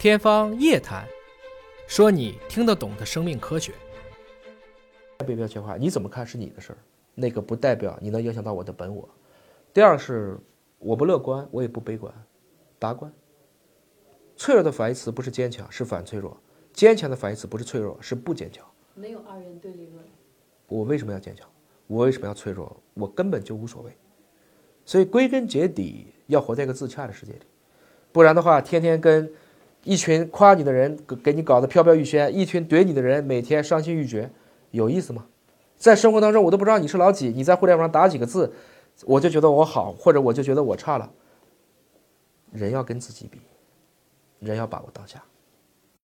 天方夜谭，说你听得懂的生命科学。被标签化，你怎么看是你的事儿，那个不代表你能影响到我的本我。第二是，我不乐观，我也不悲观，达观。脆弱的反义词不是坚强，是反脆弱；坚强的反义词不是脆弱，是不坚强。没有二元对立论。我为什么要坚强？我为什么要脆弱？我根本就无所谓。所以归根结底，要活在一个自洽的世界里，不然的话，天天跟一群夸你的人给给你搞得飘飘欲仙，一群怼你的人每天伤心欲绝，有意思吗？在生活当中，我都不知道你是老几，你在互联网上打几个字，我就觉得我好，或者我就觉得我差了。人要跟自己比，人要把握当下。